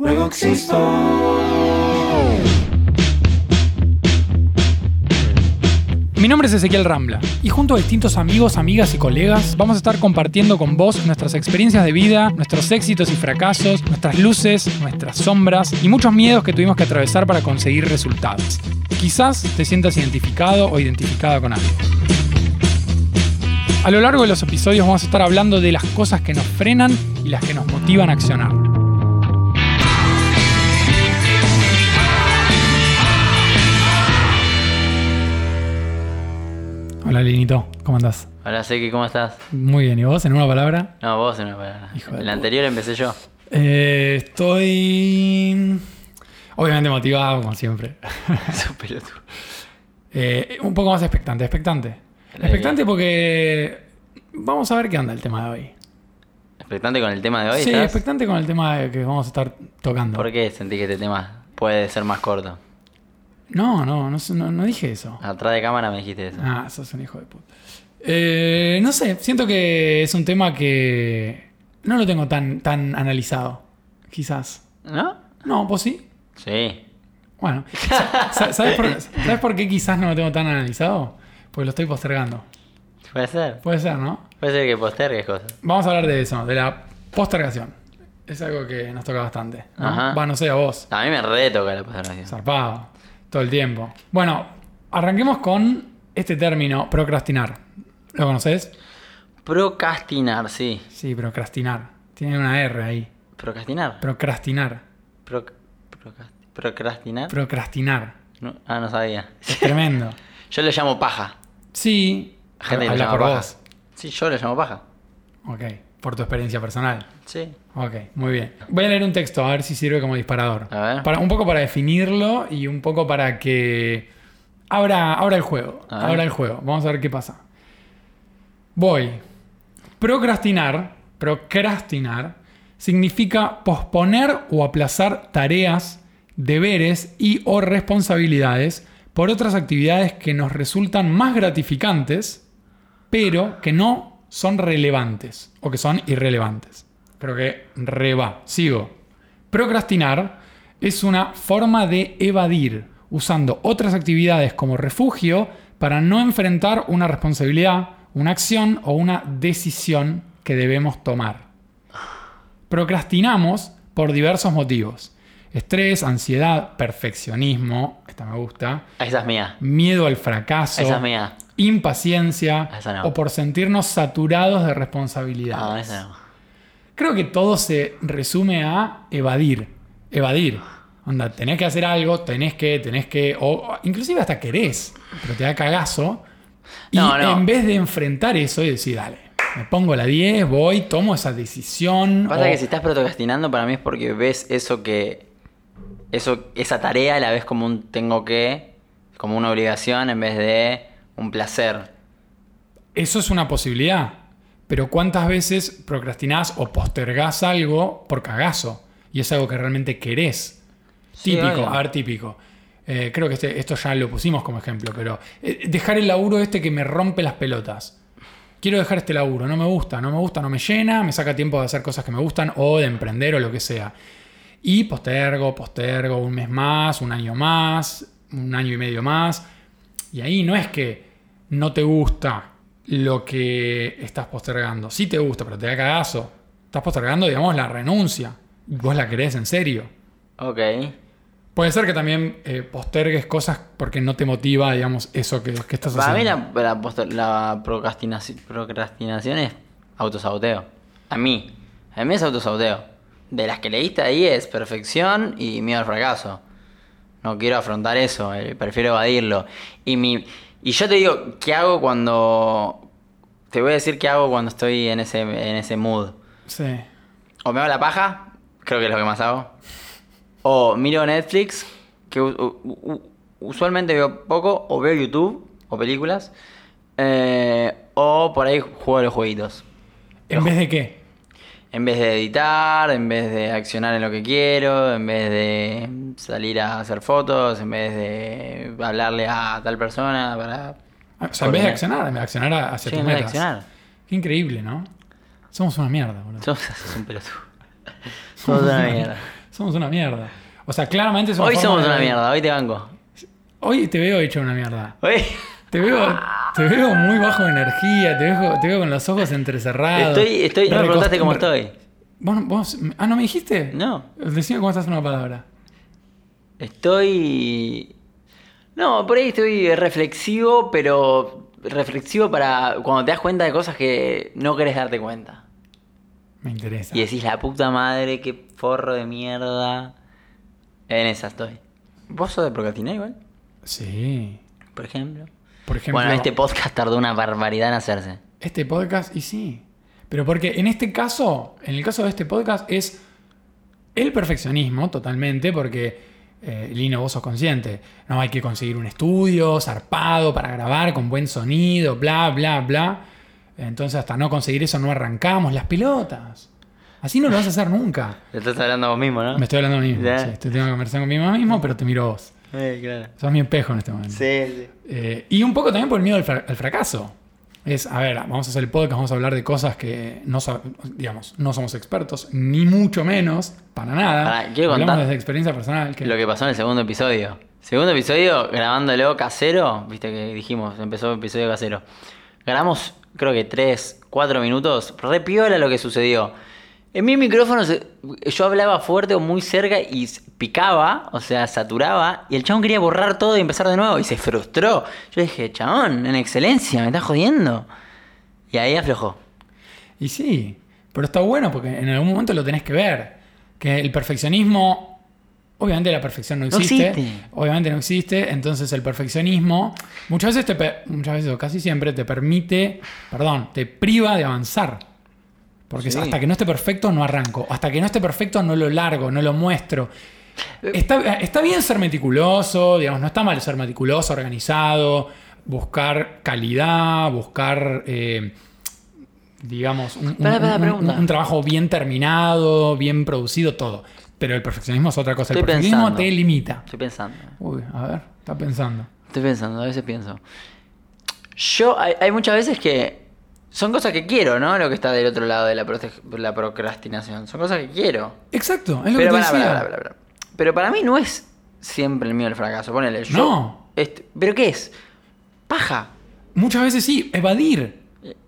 Luego existo. Mi nombre es Ezequiel Rambla y junto a distintos amigos, amigas y colegas vamos a estar compartiendo con vos nuestras experiencias de vida, nuestros éxitos y fracasos, nuestras luces, nuestras sombras y muchos miedos que tuvimos que atravesar para conseguir resultados. Quizás te sientas identificado o identificada con algo. A lo largo de los episodios vamos a estar hablando de las cosas que nos frenan y las que nos motivan a accionar. Hola Linito, ¿cómo andás? Hola Seki, ¿cómo estás? Muy bien, ¿y vos en una palabra? No, vos en una palabra. Hijo de El puta. anterior empecé yo. Eh, estoy obviamente motivado, como siempre. Pelotudo. Eh, un poco más expectante, expectante. Expectante porque vamos a ver qué anda el tema de hoy. ¿Expectante con el tema de hoy? sí, expectante con el tema que vamos a estar tocando. ¿Por qué sentí que este tema puede ser más corto? No, no, no, no, no dije eso. Atrás de cámara me dijiste eso. Ah, sos un hijo de puta. Eh, no sé, siento que es un tema que no lo tengo tan, tan analizado. Quizás. ¿No? No, pues sí. Sí. Bueno, sa- sa- ¿sabes por, ¿sabes por qué quizás no lo tengo tan analizado? Porque lo estoy postergando. Puede ser. Puede ser, ¿no? Puede ser que postergues cosas. Vamos a hablar de eso, de la postergación. Es algo que nos toca bastante. ¿no? Ajá. Va, no sé, a vos. A mí me re toca la postergación. Zarpado. Todo el tiempo. Bueno, arranquemos con este término, procrastinar. ¿Lo conoces? Procrastinar, sí. Sí, procrastinar. Tiene una R ahí. ¿Procrastinar? Procrastinar. Proc- procrast- ¿Procrastinar? Procrastinar. No- ah, no sabía. Es tremendo. Yo le llamo paja. Sí. Gente le llama paja. vos. Sí, yo le llamo paja. Ok. Por tu experiencia personal. Sí. Ok, muy bien. Voy a leer un texto a ver si sirve como disparador. A ver. Para, un poco para definirlo y un poco para que abra, abra el juego. Abra el juego. Vamos a ver qué pasa. Voy. Procrastinar, procrastinar, significa posponer o aplazar tareas, deberes y o responsabilidades por otras actividades que nos resultan más gratificantes, pero que no son relevantes o que son irrelevantes. Creo que reba. Sigo. Procrastinar es una forma de evadir usando otras actividades como refugio para no enfrentar una responsabilidad, una acción o una decisión que debemos tomar. Procrastinamos por diversos motivos. Estrés, ansiedad, perfeccionismo, esta me gusta, Esa es mía. miedo al fracaso, Esa es mía. Impaciencia no. o por sentirnos saturados de responsabilidades. No, esa no. Creo que todo se resume a evadir. Evadir. Onda, tenés que hacer algo, tenés que, tenés que, o inclusive hasta querés, pero te da cagazo. Y en vez de enfrentar eso y decir, dale, me pongo la 10, voy, tomo esa decisión. Pasa o- que si estás procrastinando para mí es porque ves eso que. Eso, esa tarea la ves como un tengo que. como una obligación en vez de un placer. Eso es una posibilidad. Pero ¿cuántas veces procrastinás o postergás algo por cagazo? Y es algo que realmente querés. Sí, típico, obvio. a ver, típico. Eh, creo que este- esto ya lo pusimos como ejemplo, pero eh, dejar el laburo este que me rompe las pelotas. Quiero dejar este laburo, no me gusta, no me gusta, no me llena, me saca tiempo de hacer cosas que me gustan o de emprender o lo que sea. Y postergo, postergo un mes más, un año más, un año y medio más. Y ahí no es que no te gusta lo que estás postergando. Sí te gusta, pero te da cagazo. Estás postergando, digamos, la renuncia. Y vos la querés en serio. Ok. Puede ser que también eh, postergues cosas porque no te motiva, digamos, eso que, que estás Para mí haciendo. la, la, poster- la procrastinación, procrastinación es autosaboteo. A mí. A mí es autosaboteo. De las que leíste ahí es perfección y miedo al fracaso. No quiero afrontar eso, eh, prefiero evadirlo. Y, mi, y yo te digo, ¿qué hago cuando... Te voy a decir qué hago cuando estoy en ese, en ese mood. Sí. O me hago la paja, creo que es lo que más hago. O miro Netflix, que usualmente veo poco, o veo YouTube, o películas. eh, o por ahí juego a los jueguitos. ¿En vez de qué? En vez de editar, en vez de accionar en lo que quiero, en vez de salir a hacer fotos, en vez de hablarle a tal persona para... Ah, O sea, en vez de accionar, en vez de accionar hacia Sí, tus en vez de metas. accionar. Qué increíble, ¿no? Somos una mierda, boludo. Sos un pelotudo. Sos una mierda. Somos una mierda. O sea, claramente una Hoy somos de- una mierda, hoy te banco. Hoy te veo hecho una mierda. Hoy Te veo, te veo muy bajo de energía, te veo, te veo con los ojos entrecerrados. estoy, estoy, no me preguntaste cómo estoy. ¿Vos, vos- ah, ¿no me dijiste? No. Decime cómo estás en una palabra. Estoy. No, por ahí estoy reflexivo, pero reflexivo para cuando te das cuenta de cosas que no querés darte cuenta. Me interesa. Y decís, la puta madre, qué forro de mierda. En esa estoy. ¿Vos sos de procrastinar igual? Sí. Por ejemplo. Por ejemplo, Bueno, este podcast tardó una barbaridad en hacerse. este podcast, y sí. Pero porque en este caso, en el caso de este podcast, es el perfeccionismo totalmente, porque eh, Lino, vos sos consciente. No hay que conseguir un estudio zarpado para grabar con buen sonido, bla, bla, bla. Entonces, hasta no conseguir eso, no arrancamos las pelotas. Así no lo vas a hacer nunca. Te estás hablando a vos mismo, ¿no? Me estoy hablando a mí mismo. Ya. sí, estoy teniendo una conversación conmigo mismo, pero te miro vos. Eh, claro. Sos mi espejo en este momento. Sí, sí. Eh, y un poco también por el miedo al, fra- al fracaso. Es, a ver, vamos a hacer el podcast, vamos a hablar de cosas que no, sab- digamos, no somos expertos, ni mucho menos, para nada. Pará, quiero Hablamos contar desde experiencia personal. Que, Lo que pasó en el segundo episodio. Segundo episodio, grabándolo casero, viste que dijimos, empezó el episodio casero. Grabamos, creo que 3, 4 minutos, re piola lo que sucedió. En mi micrófono se- yo hablaba fuerte o muy cerca y s- picaba, o sea, saturaba, y el chabón quería borrar todo y empezar de nuevo y se frustró. Yo dije, chabón, en excelencia, me estás jodiendo. Y ahí aflojó. Y sí, pero está bueno porque en algún momento lo tenés que ver. Que el perfeccionismo, obviamente la perfección no No existe. existe. Obviamente no existe. Entonces el perfeccionismo muchas veces, te, pe- muchas veces o casi siempre te permite, perdón, te priva de avanzar. Porque Sí. hasta que no esté perfecto no arranco. Hasta que no esté perfecto no lo largo, no lo muestro. Está, está bien ser meticuloso, digamos, no está mal ser meticuloso, organizado, buscar calidad, buscar, eh, digamos, un, un- un- trabajo bien terminado, bien producido, todo. Pero el perfeccionismo es otra cosa. El perfeccionismo pensando. te limita. Estoy pensando. Uy, a ver, está pensando. Estoy pensando, a veces pienso. Yo, hay, hay muchas veces que son cosas que quiero, ¿no? Lo que está del otro lado de la, procrastinación. Son cosas que quiero. Exacto, es lo Pero que te para, decía. para, para. Pero para mí no es siempre el mío el fracaso. Ponele, yo. No. este- ¿Pero qué es? Paja. Muchas veces sí, evadir.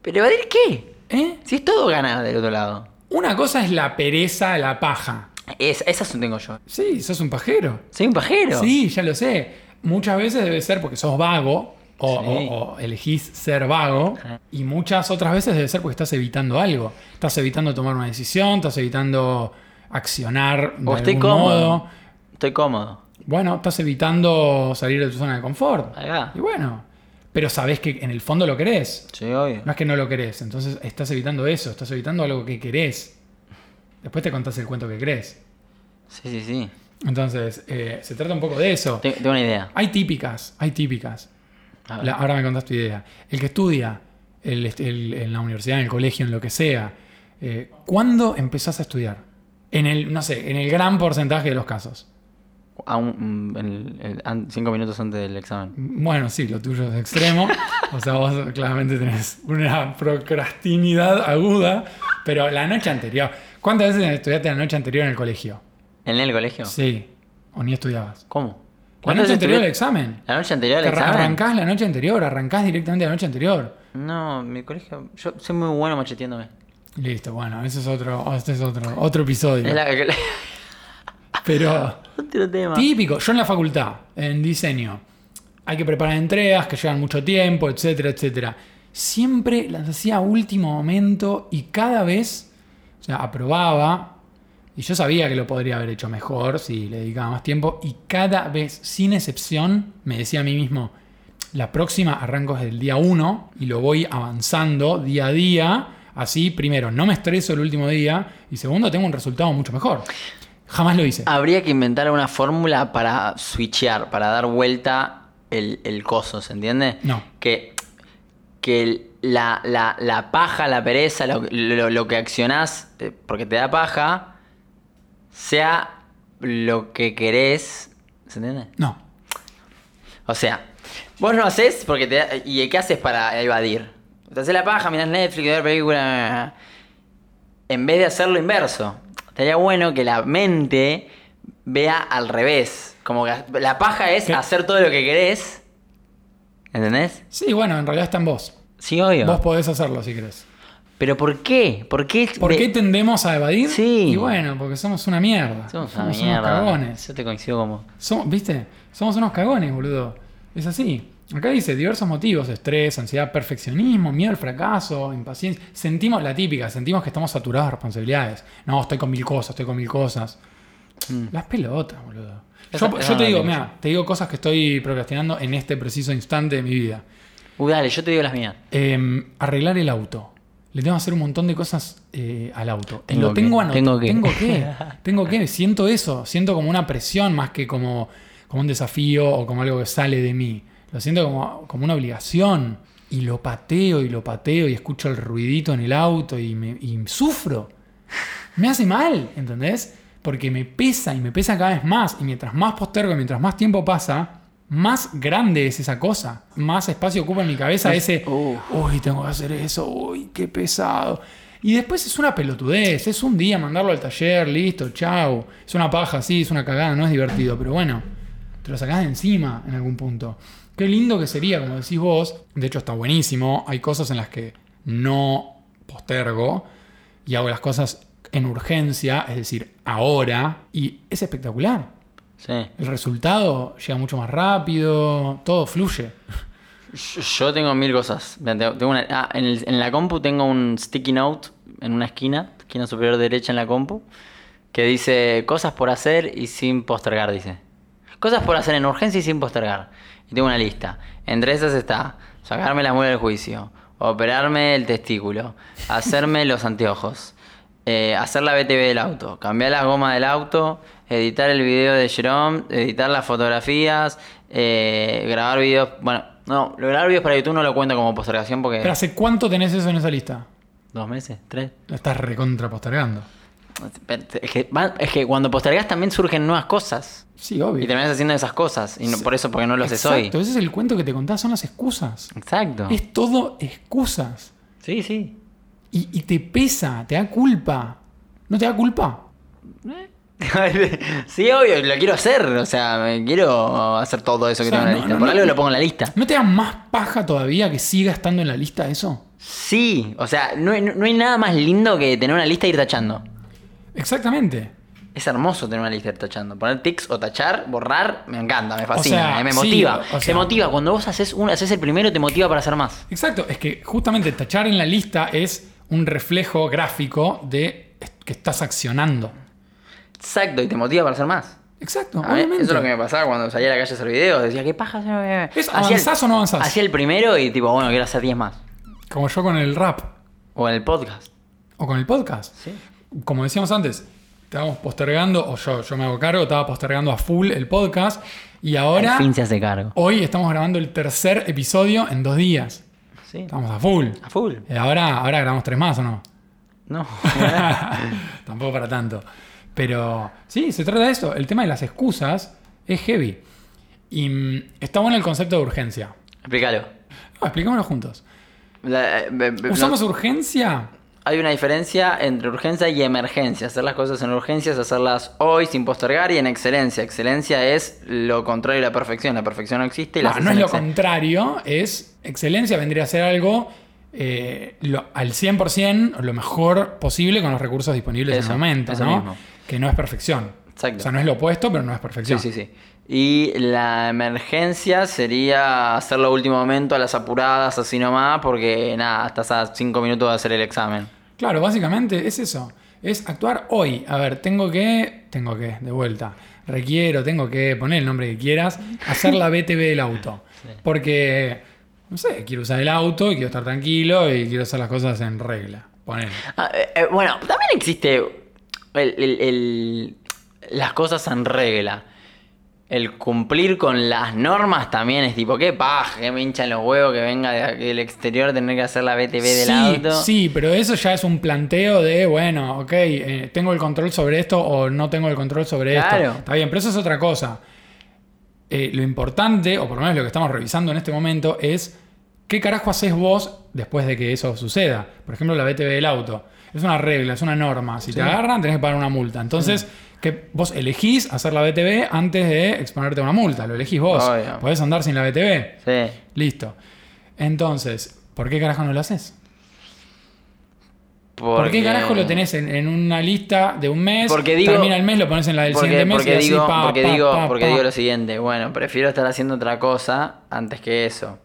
¿Pero evadir qué? ¿eh? Si es todo ganar del otro lado. Una cosa es la pereza, la paja. Es, esas tengo yo. Sí, sos un pajero. Soy un pajero. Sí, ya lo sé. Muchas veces debe ser porque sos vago o, Sí. o- o elegís ser vago y muchas otras veces debe ser porque estás evitando algo. Estás evitando tomar una decisión, estás evitando accionar de O estoy algún cómodo. modo. Estoy cómodo. Bueno, estás evitando salir de tu zona de confort. Va. Y bueno, pero sabés que en el fondo lo querés. Sí, obvio. No es que no lo querés, entonces estás evitando eso, estás evitando algo que querés. Después te contás el cuento que querés. Sí, sí, sí. Entonces, eh, se trata un poco de eso. Tengo una idea. Hay típicas, hay típicas. La- ahora me contás tu idea. El que estudia el- el- en la universidad, en el colegio, en lo que sea, eh, ¿cuándo empezás a estudiar? En el, no sé, en el gran porcentaje de los casos. A un- mm, en- cinco minutos antes del examen. Bueno, sí, lo tuyo es extremo. o sea, vos claramente tenés una procrastinidad aguda, pero la noche anterior. ¿Cuántas veces estudiaste la noche anterior en el colegio? ¿En el colegio? Sí. ¿O ni estudiabas? ¿Cómo? La ¿Cuántas noche anterior al examen. ¿La noche anterior al examen? Arrancás la noche anterior, arrancás directamente la noche anterior. No, mi colegio. Yo soy muy bueno macheteándome. Listo, bueno, ese es otro, este es otro, otro episodio. Es la, Pero otro tema. típico, yo en la facultad, en diseño, hay que preparar entregas que llevan mucho tiempo, etcétera, etcétera. Siempre las hacía a último momento y cada vez, o sea, aprobaba, y yo sabía que lo podría haber hecho mejor si le dedicaba más tiempo, y cada vez, sin excepción, me decía a mí mismo, la próxima arranco desde el día 1 y lo voy avanzando día a día. Así, primero, no me estreso el último día y segundo, tengo un resultado mucho mejor. Jamás lo hice. Habría que inventar una fórmula para switchear, para dar vuelta el, el coso, ¿se entiende? No. Que, que el- la, la- la paja, la pereza, lo, lo- lo que accionás eh, porque te da paja, sea lo que querés, ¿se entiende? No. O sea, vos no haces porque te ¿Y qué haces para evadir? Te haces la paja, mirás Netflix, ver películas. En vez de hacer lo inverso. Estaría bueno que la mente vea al revés. Como que la paja es ¿Qué? hacer todo lo que querés. ¿Entendés? Sí, bueno, en realidad está en vos. Sí, obvio. Vos podés hacerlo si querés. Pero ¿por qué? ¿Por qué? ¿Por qué tendemos a evadir? Sí. Y bueno, porque somos una mierda. Somos una unos mierda. cagones. Yo te coincido como. Somos- ¿Viste? Somos unos cagones, boludo. Es así. Acá dice diversos motivos: estrés, ansiedad, perfeccionismo, miedo al fracaso, impaciencia. Sentimos la típica, sentimos que estamos saturados de responsabilidades. No, estoy con mil cosas, estoy con mil cosas. Mm. Las pelotas, boludo. Esa- Yo, esa yo no te digo, mira, te digo cosas que estoy procrastinando en este preciso instante de mi vida. Uy, dale, yo te digo las mías. Eh, arreglar el auto. Le tengo que hacer un montón de cosas eh, al auto. Tengo Lo que, tengo anotado. tengo que. Tengo que. Tengo que. Siento eso. Siento como una presión más que como, como un desafío o como algo que sale de mí. Lo siento como, como una obligación. Y lo pateo y lo pateo y escucho el ruidito en el auto y, me, y sufro. Me hace mal, ¿entendés? Porque me pesa y me pesa cada vez más. Y mientras más postergo y mientras más tiempo pasa, más grande es esa cosa. Más espacio ocupa en mi cabeza ese. Uy, tengo que hacer eso. Uy, qué pesado. Y después es una pelotudez. Es un día mandarlo al taller, listo, chau. Es una paja, sí, es una cagada, no es divertido. Pero bueno, te lo sacás de encima en algún punto. Qué lindo que sería, como decís vos. De hecho, está buenísimo. Hay cosas en las que no postergo y hago las cosas en urgencia, es decir, ahora. Y es espectacular. Sí. El resultado llega mucho más rápido, todo fluye. Yo- tengo mil cosas. Tengo una- ah, en, el- en la compu tengo un sticky note en una esquina, esquina superior derecha en la compu, que dice cosas por hacer y sin postergar, dice. Cosas por hacer en urgencia y sin postergar. Y tengo una lista. Entre esas está sacarme la muela del juicio, operarme el testículo, hacerme los anteojos, eh, hacer la BTV del auto, cambiar la goma del auto, editar el video de Jerome, editar las fotografías, eh, grabar videos. Bueno, no, lo grabar videos para YouTube no lo cuento como postergación porque. Pero ¿hace cuánto tenés eso en esa lista? ¿Dos meses? ¿Tres? Lo estás recontra postergando. Es que, va- es que cuando postergas también surgen nuevas cosas. Sí, obvio. Y terminas haciendo esas cosas. Y no, por eso, porque no lo haces hoy. Exacto, ese es el cuento que te contás, son las excusas. Exacto. Es todo excusas. Sí, sí. Y, y te pesa, te da culpa. ¿No te da culpa? sí, obvio, lo quiero hacer. O sea, quiero hacer todo eso que O sea, tengo en la no, lista. no, Por no, algo lo pongo en la lista. ¿No te da más paja todavía que siga estando en la lista eso? Sí, o sea, no, hay- no hay nada más lindo que tener una lista e ir tachando. Exactamente. Es hermoso tener una lista e ir tachando. Poner tics o tachar, borrar, me encanta, me fascina, sea, eh, me sí, motiva. o te motiva. Cuando vos haces, un, haces el primero, te motiva para hacer más. Exacto, es que justamente tachar en la lista es un reflejo gráfico de que estás accionando. Exacto, y te motiva para hacer más. Exacto, obviamente. eso es lo que me pasaba cuando salía a la calle a hacer videos. Decía, ¿qué paja? ¿Es el- avanzás o no avanzás? Hacía el primero y tipo, bueno, quiero hacer 10 más. Como yo con el rap O en el podcast. o con el podcast. Sí. Como decíamos antes, estábamos postergando, o yo, yo me hago cargo, estaba postergando a full el podcast. Y ahora, Al fin se hace cargo. hoy estamos grabando el tercer episodio en dos días. Sí. Estamos a full. A full. Y ahora, ahora grabamos tres más, ¿o no? No. Tampoco para tanto. Pero sí, se trata de esto. El tema de las excusas es heavy. Y mm, está bueno el concepto de urgencia. Explícalo. No, expliquémoslo juntos. La- eh, be- be- ¿Usamos no- urgencia? hay una diferencia entre urgencia y emergencia. Hacer las cosas en urgencia es hacerlas hoy sin postergar y en excelencia. Excelencia es lo contrario de la perfección. La perfección no existe y la No, no es lo contrario, es excelencia, vendría a ser algo eh, lo- al 100%, lo mejor posible con los recursos disponibles en el momento, ¿no? mismo. Que no es perfección. Exacto. O sea, no es lo opuesto, pero no es Sí, perfección. sí, sí. Y la emergencia sería hacerlo a último momento a las apuradas, así nomás, porque nada, estás a cinco minutos de hacer el examen. Claro, básicamente es eso. Es actuar hoy. A ver, tengo que. Tengo que, de vuelta. Requiero, tengo que poner el nombre que quieras. Hacer la BTV del auto. Porque. No sé, quiero usar el auto y quiero estar tranquilo y quiero hacer las cosas en regla. Poner. Ah, eh, eh, bueno, también existe el- el- el- las cosas en regla. El cumplir con las normas también es tipo, qué paja, que me hinchan los huevos que venga de- del exterior tener que hacer la BTV del sí, auto. sí, pero eso ya es un planteo de, bueno, ok, eh, tengo el control sobre esto o no tengo el control sobre Claro. esto. Está bien, pero eso es otra cosa. Eh, lo importante, o por lo menos lo que estamos revisando en este momento, es qué carajo haces vos después de que eso suceda. Por ejemplo, la BTV del auto. Es una regla, es una norma. Si te agarran, tenés que pagar una multa. Entonces, Que vos elegís hacer la BTV antes de exponerte a una multa. Lo elegís vos. Obvio. Podés andar sin la BTV. Sí. Listo. Entonces, ¿por qué carajo no lo haces? ¿Por qué carajo lo tenés en, en una lista de un mes? Porque digo- termina el mes, lo pones en la del Porque, siguiente mes porque y así digo, pa, porque, pa, digo, pa, porque digo lo siguiente, bueno, prefiero estar haciendo otra cosa antes que eso.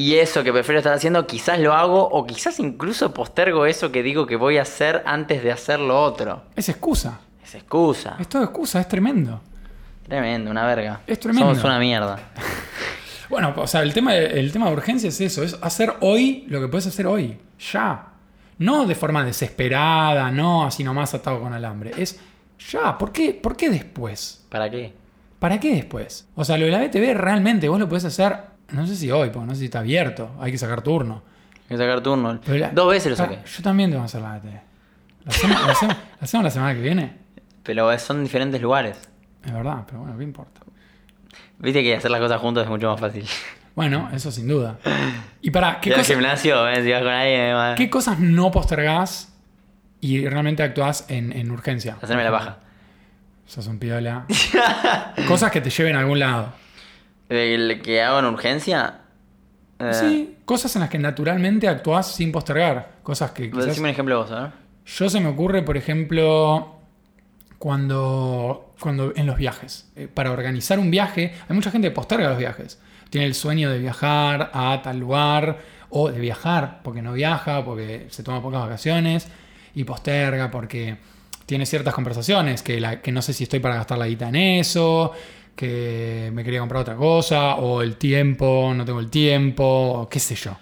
Y eso que prefiero estar haciendo, quizás lo hago o quizás incluso postergo eso que digo que voy a hacer antes de hacer lo otro. Es excusa. Es excusa. Es todo excusa, es tremendo. Tremendo, una verga. Es tremendo. Somos una mierda. Bueno, o sea, el tema, de, el tema de urgencia es eso, es hacer hoy lo que puedes hacer hoy, ya. No de forma desesperada, no así nomás atado con alambre. Es ya, ¿por qué, ¿por qué después? ¿Para qué? ¿Para qué después? O sea, lo de la BTV realmente vos lo podés hacer, no sé si hoy, porque no sé si está abierto, hay que sacar turno. Hay que sacar turno. La- Dos veces lo Pará, saqué. Yo también tengo que hacer la. ¿La hacemos, la hacemos- la hacemos la semana que viene? Pero son diferentes lugares. Es verdad, pero bueno, ¿qué importa? Viste que hacer las cosas juntos es mucho más fácil. Bueno, eso sin duda. Y para, ¿qué Ir al cosa- gimnasio, eh, si vas con alguien, eh, ¿Qué cosas no postergás y realmente actuás en, en urgencia? hacerme la paja. Sos un piola. cosas que te lleven a algún lado. El que hago en urgencia. eh, Sí, cosas en las que naturalmente actuás sin postergar. Cosas que quizás... Decime un ejemplo vos, a ver. Yo se me ocurre, por ejemplo, cuando, cuando en los viajes. Eh, para organizar un viaje, hay mucha gente que posterga los viajes. Tiene el sueño de viajar a tal lugar o de viajar porque no viaja, porque se toma pocas vacaciones y posterga porque tiene ciertas conversaciones que, la- que no sé si estoy para gastar la guita en eso, que me quería comprar otra cosa o el tiempo, no tengo el tiempo, o qué sé yo.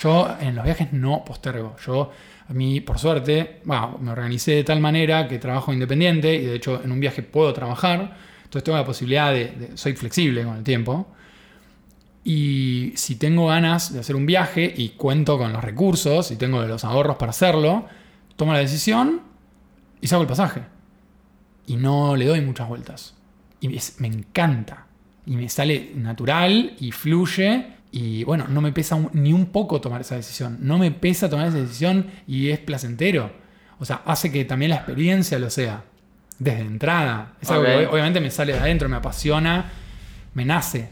Yo en los viajes no postergo. Yo, a mí, por suerte, bueno, me organicé de tal manera que trabajo independiente y de hecho en un viaje puedo trabajar. Entonces tengo la posibilidad de, de- soy flexible con el tiempo. Y si tengo ganas de hacer un viaje y cuento con los recursos y tengo los ahorros para hacerlo, tomo la decisión y saco el pasaje. Y no le doy muchas vueltas. Y es- me encanta. Y me sale natural y fluye. Y bueno, no me pesa un- ni un poco tomar esa decisión. No me pesa tomar esa decisión y es placentero. O sea, hace que también la experiencia lo sea. Desde entrada. Es algo que obviamente me sale de adentro, me apasiona, me nace.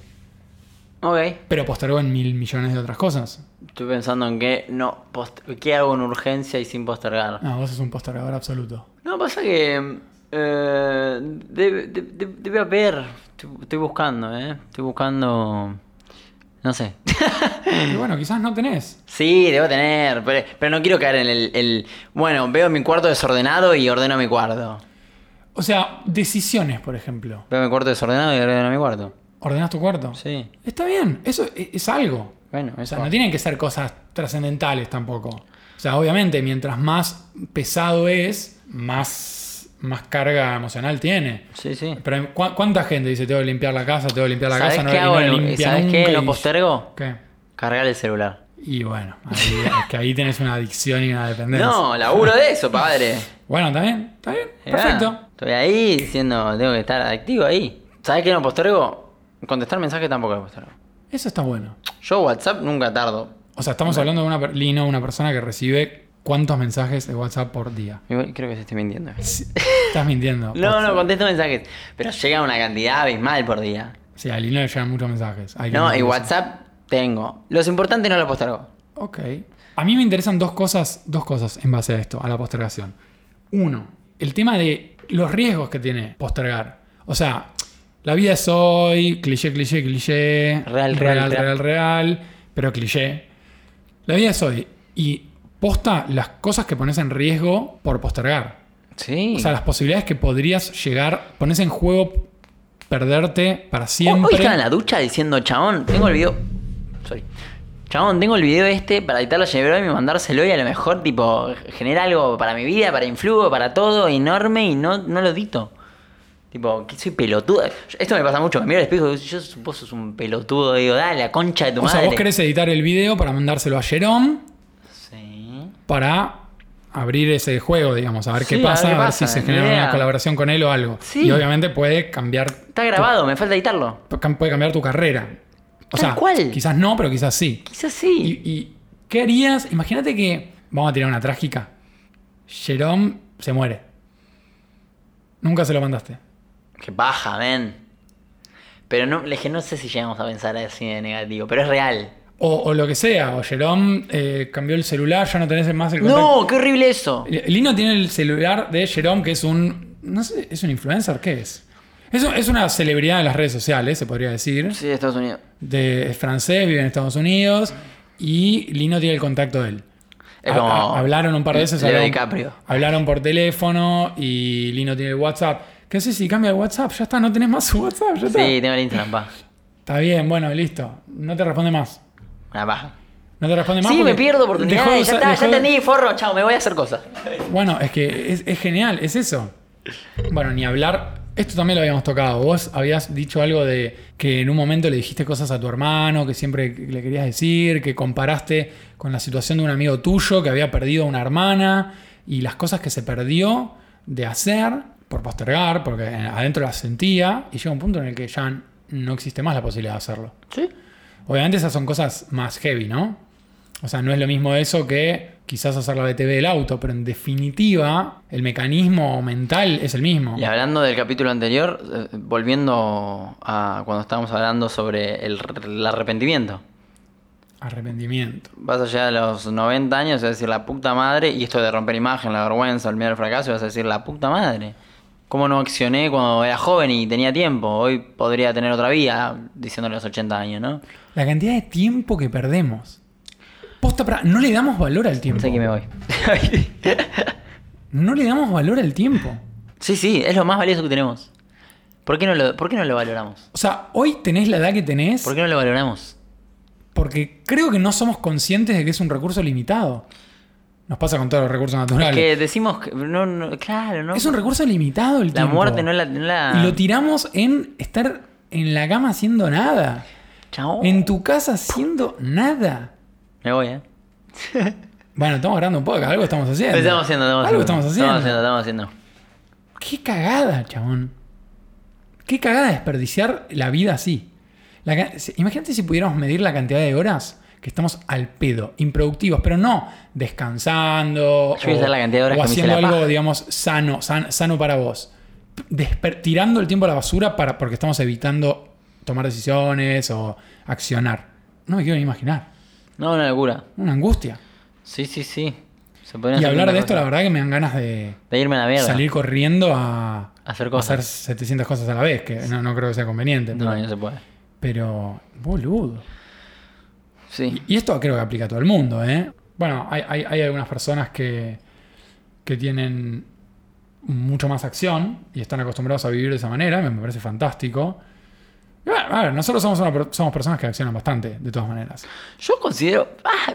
Ok. Pero postergo en mil millones de otras cosas. Estoy pensando en qué no post- qué hago en urgencia y sin postergar. No, vos sos un postergador absoluto. No, pasa que. eh, debe, de- de- debe haber. Estoy, estoy buscando, ¿eh? Estoy buscando. No sé. Y bueno, quizás no tenés. sí, debo tener. Pero, pero no quiero caer en el, el- Bueno, veo mi cuarto desordenado y ordeno mi cuarto. O sea, decisiones, por ejemplo. Veo mi cuarto desordenado y ordeno mi cuarto. ¿Ordenás tu cuarto? Sí. Está bien, eso es, es algo. Bueno, O sea, no tienen que ser cosas trascendentales tampoco. O sea, obviamente, mientras más pesado es, más, más carga emocional tiene. Sí, sí. Pero ¿cu- ¿cuánta gente dice, tengo que limpiar la casa, tengo que limpiar la ¿Sabes casa? qué y hago? en- limpia ¿Sabes qué? ¿Lo postergo? ¿Qué? Cargar el celular. Y bueno, ahí, es que ahí tenés una adicción y una dependencia. No, laburo de eso, padre. Bueno, está bien, está bien, perfecto. Estoy ahí diciendo, tengo que estar activo ahí. ¿Sabes qué no postergo? Contestar mensajes tampoco lo postergo. Eso está bueno. Yo WhatsApp nunca tardo. O sea, estamos hablando de una Lino, una persona que recibe cuántos mensajes de WhatsApp por día. Igual creo que se estoy mintiendo. Sí, Estás mintiendo. No, no, contesto mensajes. Pero llega una cantidad abismal por día. Sí, a Lino le llegan muchos mensajes. Hay No, y. WhatsApp tengo. Los importantes no los postergo. Ok. A mí me interesan dos cosas, dos cosas en base a esto, a la postergación. Uno, el tema de los riesgos que tiene postergar. O sea, la vida es hoy, cliché, cliché, cliché. Real, real, real, real. real, pero cliché. La vida es hoy. Y posta las cosas que pones en riesgo por postergar. Sí. O sea, las posibilidades que podrías llegar, pones en juego perderte para Hoy siempre. estaba en la ducha diciendo, chabón, tengo el video. Sorry. Chabón, tengo el video este para editarlo Jeremy y mandárselo y a lo mejor, tipo, genera algo para mi vida, para influjo, para todo, enorme y no, no lo edito. Tipo, que soy pelotudo. Esto me pasa mucho, me miro al espejo y yo vos sos un pelotudo, digo, dale, la concha de tu o sea, madre. vos querés editar el video para mandárselo a Jerome Sí. para abrir ese juego, digamos, a ver qué Sí, a ver pasa, a ver, si se genera idea. una colaboración con él o algo. Sí. Y obviamente puede cambiar, Está grabado, me falta editarlo. puede cambiar tu carrera. O Tal sea, cual. quizás no, pero quizás sí. Quizás sí. ¿Y, y qué harías? Imagínate que, vamos a tirar una trágica, Jerome se muere. Nunca se lo mandaste. Que baja, men. Pero no, es que no sé si llegamos a pensar así de negativo, pero es real. O, o lo que sea, o Jerome eh, cambió el celular, ya no tenés más el contacto. No, qué horrible eso. Lino tiene el celular de Jerome, que es un. No sé, ¿es un influencer? ¿Qué es? Es, es una celebridad de las redes sociales, se podría decir. Sí, de Estados Unidos. De, es francés, vive en Estados Unidos. Y Lino tiene el contacto de él. Como ha- hablaron un par de veces. Hablaron, hablaron por teléfono y Lino tiene el WhatsApp. ¿Qué sé si cambia el WhatsApp? Ya está, no tenés más su WhatsApp. Ya está. Sí, tengo el Instagram, pa. Está bien, bueno, listo. No te responde más. Una paja. No te responde más. Sí, me pierdo oportunidades. de Ya está, dejó ya entendí, forro, chao, me voy a hacer cosas. Bueno, es que es, es genial, es eso. Bueno, ni hablar. Esto también lo habíamos tocado. Vos habías dicho algo de que en un momento le dijiste cosas a tu hermano, que siempre le querías decir, que comparaste con la situación de un amigo tuyo que había perdido a una hermana y las cosas que se perdió de hacer por postergar, porque adentro las sentía y llega un punto en el que ya no existe más la posibilidad de hacerlo. Sí. Obviamente esas son cosas más heavy, ¿no? O sea, no es lo mismo eso que quizás hacer la BTV del auto, pero en definitiva el mecanismo mental es el mismo. Y hablando del capítulo anterior, eh, volviendo a cuando estábamos hablando sobre el, el arrepentimiento. Arrepentimiento. Vas a llegar a los 90 años y vas a decir la puta madre, y esto de romper imagen, la vergüenza, el miedo al fracaso, y vas a decir la puta madre. ¿Cómo no accioné cuando era joven y tenía tiempo? Hoy podría tener otra vida, diciéndole a los 80 años, ¿no? La cantidad de tiempo que perdemos. Posta pra- no le damos valor al tiempo. Sé que me voy. No le damos valor al tiempo. sí, sí, es lo más valioso que tenemos. ¿Por qué no lo, por qué no lo valoramos? O sea, hoy tenés la edad que tenés ¿Por qué no lo valoramos? porque creo que no somos conscientes de que es un recurso limitado. Nos pasa con todos los recursos naturales. Que decimos que. No, no, claro, ¿no? Es un recurso limitado el la tiempo. muerte no la. no la- Y lo tiramos en estar en la cama haciendo nada. Chao. En tu casa haciendo nada. Me voy, ¿eh? Bueno, estamos grabando un poco, algo estamos haciendo. Estamos haciendo, estamos Algo haciendo. estamos haciendo. Estamos haciendo, estamos haciendo. Qué cagada, chabón. Qué cagada desperdiciar la vida así. La Imagínate si pudiéramos medir la cantidad de horas que estamos al pedo, improductivos, pero no descansando Yo a hacer la cantidad de horas o que me hice haciendo la algo, digamos, sano, san- sano para vos. Desper- tirando el tiempo a la basura para, porque estamos evitando tomar decisiones o accionar. No me quiero ni imaginar. No, una locura. Una angustia. Sí, sí, sí. Se Y hablar de esto, la verdad que me dan ganas de De irme a la mierda. salir corriendo a Hacer a cosas. hacer 700 cosas a la vez, que no, no creo que sea conveniente. No, pero, no se puede. pero, boludo. Sí. Y esto creo que aplica a todo el mundo, ¿eh? Bueno, hay, hay- hay algunas personas que, que tienen mucho más acción y están acostumbrados a vivir de esa manera, me parece fantástico. Y bueno, a ver, nosotros somos, una somos personas que accionan bastante, de todas maneras. Yo considero. ah,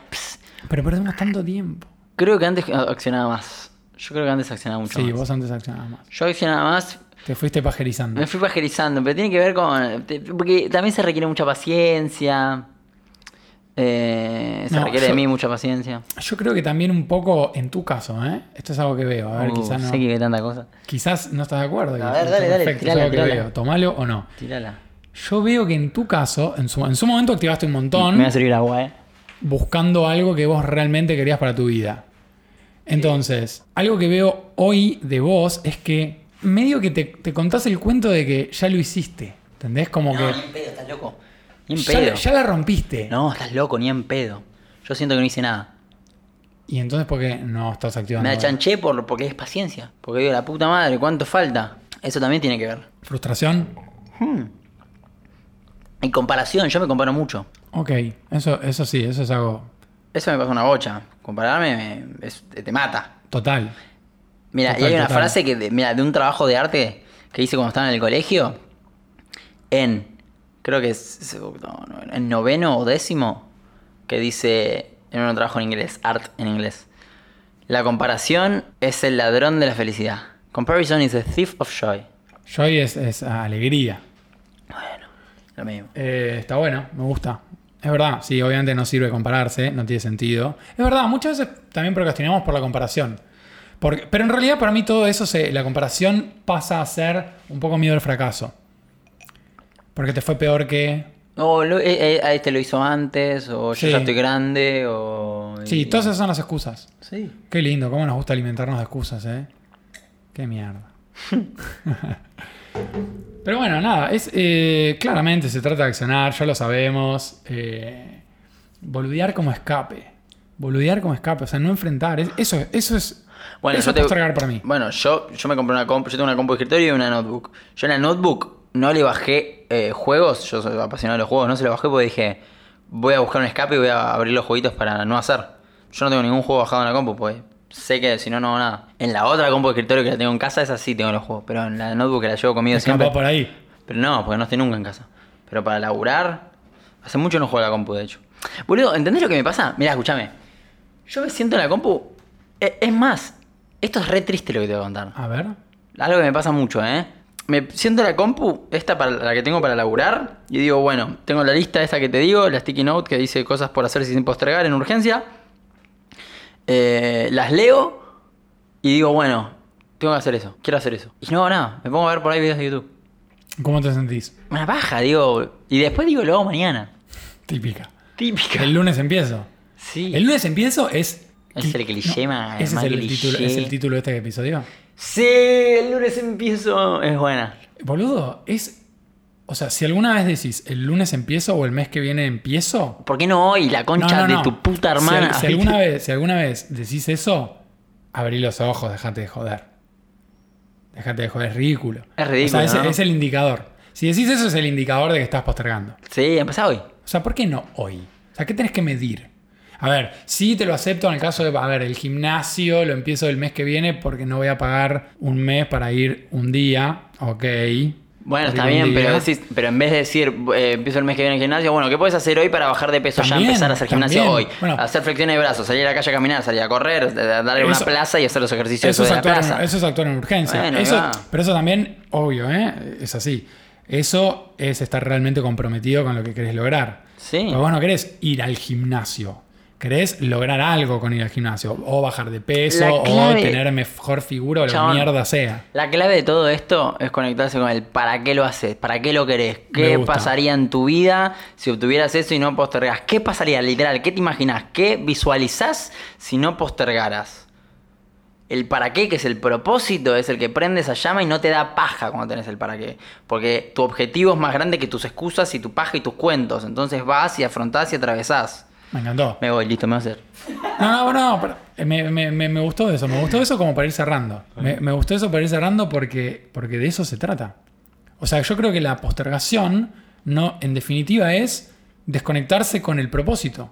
Pero perdemos tanto tiempo. creo que antes accionaba más. Yo creo que antes accionaba mucho Sí, más. vos antes accionabas más. Yo accionaba más. Te fuiste pajerizando. Me fui pajerizando, pero tiene que ver con. Porque también se requiere mucha paciencia. Eh, se No, requiere yo- de mí mucha paciencia. Yo creo que también un poco en tu caso, ¿eh? Esto es algo que veo. A ver, Uh, quizás no. Sé que hay tanta cosa. Quizás no estás de acuerdo. A ver, dale, dale, tirala, es algo que tirala. veo. Tomalo o no. Tírala. Yo veo que en tu caso, en su, en su momento activaste un montón Me va a servir agua, eh. buscando algo que vos realmente querías para tu vida. Entonces, algo que veo hoy de vos es que medio que te, te contás el cuento de que ya lo hiciste. ¿Entendés? Como No, que ni en pedo, estás loco. Ni en ya, pedo. ya la rompiste. No, estás loco, ni en pedo. Yo siento que no hice nada. Y entonces, ¿por qué no estás activando? Me achanché por, porque es paciencia. Porque digo, la puta madre, ¿cuánto falta? Eso también tiene que ver. ¿Frustración? Y comparación, yo me comparo mucho. Ok, eso, eso sí, eso es algo Eso me pasa una bocha. Compararme me- es- te mata. total. Mira, Total, y hay una total. frase que, de, mira, de un trabajo de arte que hice cuando estaba en el colegio, en, creo que es, en noveno o décimo, que dice, en un trabajo en inglés, art en inglés, la comparación es el ladrón de la felicidad. Comparison is the thief of joy. Joy es, es alegría. Bueno, lo mismo. Eh, está bueno, me gusta. Es verdad, sí, obviamente no sirve compararse, no tiene sentido. Es verdad, muchas veces también procrastinamos por la comparación. Porque, pero en realidad para mí todo eso, se, la comparación pasa a ser un poco miedo al fracaso. Porque te fue peor que... O lo- eh, eh, a este lo hizo antes, o yo ya estoy grande, o... Sí, todas esas son las excusas. Sí. Qué lindo, cómo nos gusta alimentarnos de excusas, ¿eh? Qué mierda. Pero bueno, nada, es eh, claramente se trata de accionar, ya lo sabemos. eh, boludear como escape. Boludear como escape, o sea, no enfrentar. es- eso, eso es. Bueno, eso yo es te- para mí. Bueno, yo, yo me compré una compu, yo tengo una compu de escritorio y una notebook. Yo en la notebook no le bajé eh, juegos, yo soy apasionado de los juegos, no se lo bajé porque dije, voy a buscar un escape y voy a abrir los jueguitos para no hacer. Yo no tengo ningún juego bajado en la compu, pues sé que si no, no hago nada. En la otra compu de escritorio que la tengo en casa, esa sí tengo los juegos, pero en la notebook que la llevo conmigo siempre... por ahí. Pero no, porque no estoy nunca en casa. Pero para laburar, hace mucho no juego a la compu, de hecho. Boludo, ¿entendés lo que me pasa? Mira, escúchame. Yo me siento en la compu. e- Es más, esto es re triste lo que te voy a contar. A ver. Algo que me pasa mucho, ¿eh? Me siento en la compu, esta para la que tengo para laburar, y digo, bueno, tengo la lista esta que te digo, la sticky note que dice cosas por hacer sin postergar en urgencia. Eh, las leo y digo, bueno, tengo que hacer eso, quiero hacer eso. Y no hago nada, me pongo a ver por ahí videos de YouTube. ¿Cómo te sentís? Una paja, digo. Y después digo, lo hago mañana. Típica. Típica. El lunes empiezo. Sí. El lunes empiezo es. Es el cliché más- Ese es más el, cliché. título, es el título de este episodio. Sí, el lunes empiezo. Es buena. Boludo, es. O sea, si alguna vez decís el lunes empiezo o el mes que viene empiezo. ¿Por qué no hoy? La concha No, no, no. de tu puta hermana. Si, alguna vez, si alguna vez decís eso, abrí los ojos, dejate de joder. Dejate de joder, es ridículo. Es ridículo, O sea, es, ¿no? es el indicador. Si decís eso, es el indicador de que estás postergando. Sí, empezá hoy. O sea, ¿por qué no hoy? O sea, ¿qué tenés que medir? A ver, sí te lo acepto en el caso de, a ver, el gimnasio lo empiezo el mes que viene porque no voy a pagar un mes para ir un día. Ok. Bueno, está bien, pero, día. decís, pero en vez de decir, eh, empiezo el mes que viene al gimnasio, bueno, ¿qué puedes hacer hoy para bajar de peso? ya También, empezar a hacer gimnasio también. hoy. Bueno. hacer flexiones de brazos, salir a la calle a caminar, salir a correr, darle una plaza y hacer los ejercicios Eso es, de la plaza. eso es actuar en urgencia. Bueno, Eso- pero eso también, obvio, ¿eh? es así. Eso es estar realmente comprometido con lo que querés lograr. Sí. Pero vos no querés ir al gimnasio. Querés lograr algo con ir al gimnasio. O bajar de peso, o tener mejor figura, o la Chabón. mierda sea. La clave de todo esto es conectarse con el para qué lo haces, para qué lo querés, qué pasaría en tu vida si obtuvieras eso y no postergas, qué pasaría literal, qué te imaginas, qué visualizás si no postergaras. El para qué, que es el propósito, es el que prende esa llama y no te da paja cuando tenés el para qué. Porque tu objetivo es más grande que tus excusas y tu paja y tus cuentos. Entonces vas y afrontás y atravesás. Me encantó. Me voy, listo, me voy a hacer. No, no, no, pero me, me- me- me gustó eso. Me gustó eso como para ir cerrando. Me, me gustó eso para ir cerrando porque, porque de eso se trata. O sea, yo creo que la postergación, no, en definitiva, es desconectarse con el propósito.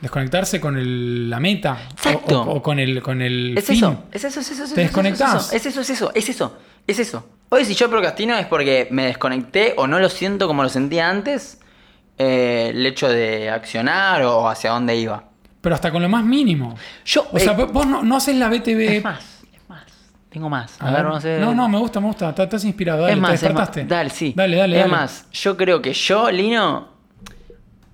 Desconectarse con el- la meta. o- Exacto. O, o con el, con el Es fin. eso, es eso, es eso, es eso. Te es eso, desconectás. Es eso, es eso, es eso, es eso. Hoy si yo procrastino es porque me desconecté o no lo siento como lo sentía antes, eh, el hecho de accionar o hacia dónde iba. Pero hasta con lo más mínimo. Yo, O sea, eh, vos no, no haces la BTV. es más, es más, tengo más. A ver, vamos a hacer- No, no, me gusta, me gusta. Estás- Estás inspirado. Dale, es más, te es más. despertaste. Dale, sí. Dale, dale, Es dale. más, yo creo que yo, Lino,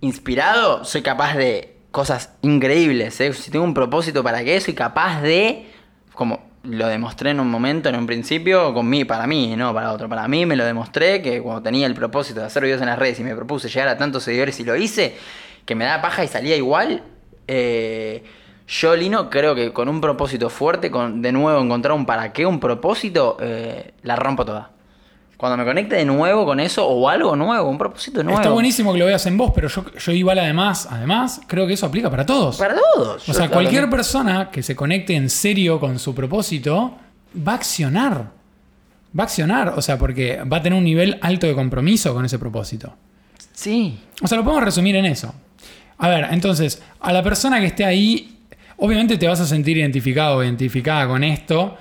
inspirado, soy capaz de cosas increíbles. ¿eh? Si tengo un propósito para que soy capaz de, como lo demostré en un momento, en un principio, con mí, para mí, no para otro. Para mí me lo demostré que cuando tenía el propósito de hacer videos en las redes y me propuse llegar a tantos seguidores y lo hice, que me da paja y salía igual. eh, yo, Lino, creo que con un propósito fuerte, con de nuevo encontrar un para qué, un propósito, eh, la rompo toda. Cuando me conecte de nuevo con eso o algo nuevo, un propósito nuevo. Está buenísimo que lo veas en vos, pero yo, yo igual además, además, creo que eso aplica para todos. Para todos. o sea, cualquier persona que se conecte en serio con su propósito va a accionar. Va a accionar, o sea, porque va a tener un nivel alto de compromiso con ese propósito. Sí. O sea, lo podemos resumir en eso. A ver, entonces, a la persona que esté ahí, obviamente te vas a sentir identificado o identificada con esto.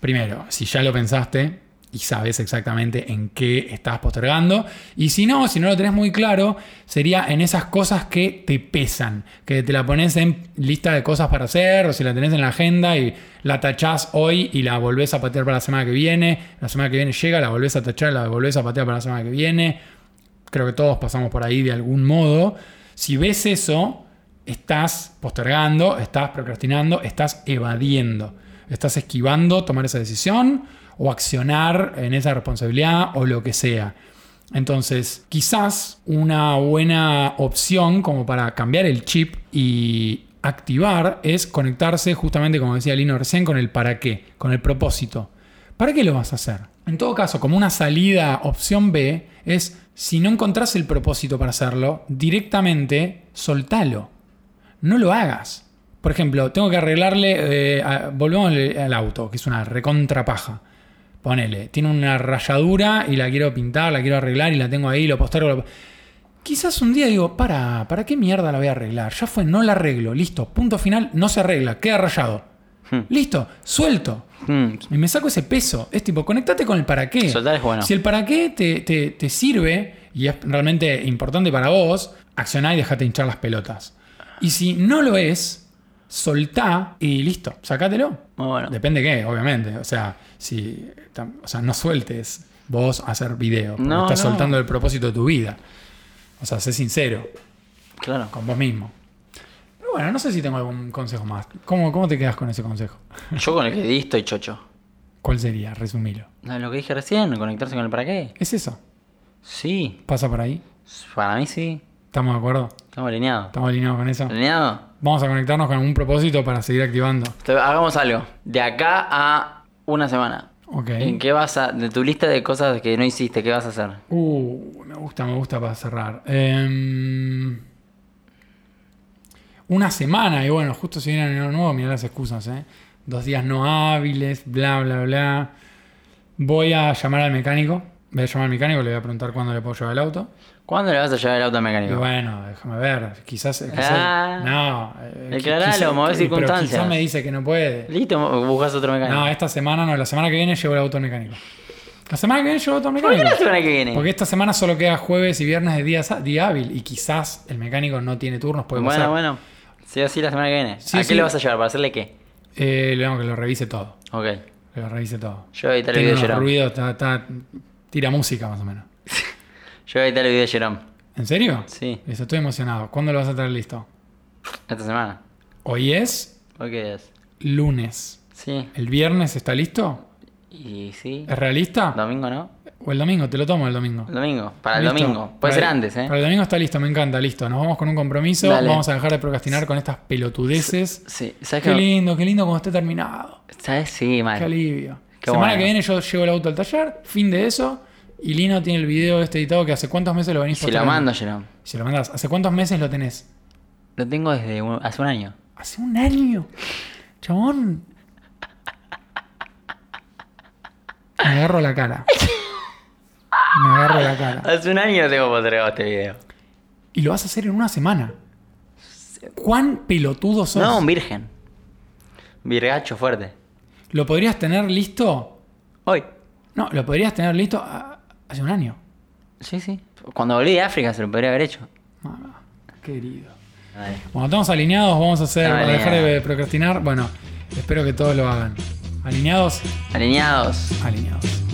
Primero, si ya lo pensaste y sabes exactamente en qué estás postergando. Y si no, si no lo tenés muy claro, sería en esas cosas que te pesan, que te la pones en lista de cosas para hacer, o si la tenés en la agenda y la tachás hoy y la volvés a patear para la semana que viene. La semana que viene llega, la volvés a tachar, la volvés a patear para la semana que viene creo que todos pasamos por ahí de algún modo. Si ves eso, estás postergando, estás procrastinando, estás evadiendo, estás esquivando tomar esa decisión o accionar en esa responsabilidad o lo que sea. Entonces, quizás una buena opción como para cambiar el chip y activar es conectarse justamente, como decía Lino recién, con el para qué, con el propósito. ¿Para qué lo vas a hacer? En todo caso, como una salida, opción B, es si no encontrás el propósito para hacerlo, directamente soltalo. No lo hagas. Por ejemplo, tengo que arreglarle, eh, volvemos al auto, que es una recontrapaja. Ponele, tiene una rayadura y la quiero pintar, la quiero arreglar y la tengo ahí, lo postergo. lo- Quizás un día digo, para, ¿para qué mierda la voy a arreglar? Ya fue, no la arreglo, listo, punto final, no se arregla, queda rayado. Hmm. Listo, suelto. Hmm, Y me saco ese peso. Es tipo, conectate con el para qué. Soltar es bueno. Si el para qué te, te- te sirve y es realmente importante para vos, accioná y dejate hinchar las pelotas. Y si no lo es, soltá y listo, sacátelo. Muy bueno. Depende qué, obviamente. O sea, si, o sea, no sueltes vos a hacer video. No, estás no. soltando el propósito de tu vida. O sea, sé sincero Claro. con vos mismo. Pero bueno, no sé si tengo algún consejo más. ¿Cómo, cómo te quedas con ese consejo? Yo con el que di estoy chocho. ¿Cuál sería? Resumilo. No, Lo que dije recién, conectarse con el para qué. ¿Es eso? Sí, ¿Pasa por ahí? para mí sí. ¿Estamos de acuerdo? Estamos alineados. ¿Estamos alineados con eso? ¿Alineado? Vamos a conectarnos con un propósito para seguir activando. Hagamos algo. De acá a una semana. Ok. ¿En qué vas a. de tu lista de cosas que no hiciste, qué vas a hacer? Uh, me gusta, me gusta para cerrar. Em, una semana, y bueno, justo se viene el año nuevo, mirá las excusas, ¿eh? Dos días no hábiles, bla, bla, bla. Voy a llamar al mecánico. Voy a llamar al mecánico, le voy a preguntar cuándo le puedo llevar el auto. ¿Cuándo le vas a llevar el auto al Y mecánico? bueno, déjame ver, quizás... quizás- Ah. no. eh, Declaralo, quizás- movés pero circunstancias. Quizás me dice que no puede. Listo, buscas otro mecánico. No, esta semana no, la semana que viene llevo el auto al mecánico. La semana que viene llevo el auto al ¿Por qué mecánico. la semana que viene? Porque esta semana solo queda jueves y viernes de día, día hábil y quizás el mecánico no tiene turnos, puede bueno, pasar. bueno. Sí o sí la semana que viene. Sí, ¿A sí. qué le vas a llevar? ¿Para hacerle qué? Eh, le vamos que lo revise todo. Ok. Que lo revise todo. Yo voy a editar el video ruidos, está, está- tira música más o menos. Yo voy a editar el video de Jerome. ¿En serio? Sí, estoy emocionado. ¿Cuándo lo vas a tener listo? esta semana. Hoy es ¿Por qué es? lunes. Sí. ¿El viernes está listo? Y sí. ¿Es realista? Domingo, ¿no? ¿O el domingo? Te lo tomo el domingo. El domingo. Para el domingo. Puede Para ser el- antes, ¿eh? Para el domingo está listo, me encanta, listo. Nos vamos con un compromiso. Dale. Vamos a dejar de procrastinar con estas pelotudeces. Sí. ¿Sabes Qué qué? lindo, qué lindo cuando esté terminado. ¿Sabes? Sí, mal. Qué alivio. Qué Semana bueno. que viene yo llevo el auto al taller, fin de eso. Y Lino tiene el video este editado que hace cuántos meses lo venís Si lo mando, Jerome. Si lo mandás, ¿hace cuántos meses lo tenés? Lo tengo desde un- hace un año. Hace un año. Chabón. Me agarro la cara. Me agarro la cara. Hace un año tengo postergado este video. Y lo vas a hacer en una semana. ¿Cuán pelotudo sos? No, un virgen. Virgacho fuerte. ¿Lo podrías tener listo? Hoy. No, lo podrías tener listo ah, hace un año. Sí, sí. Cuando volví de África se lo podría haber hecho. Ah, querido. Dale. Bueno, estamos alineados, vamos a hacer, para dejar de procrastinar. Bueno, espero que todos lo hagan. ¿Alineados? Alineados. Alineados.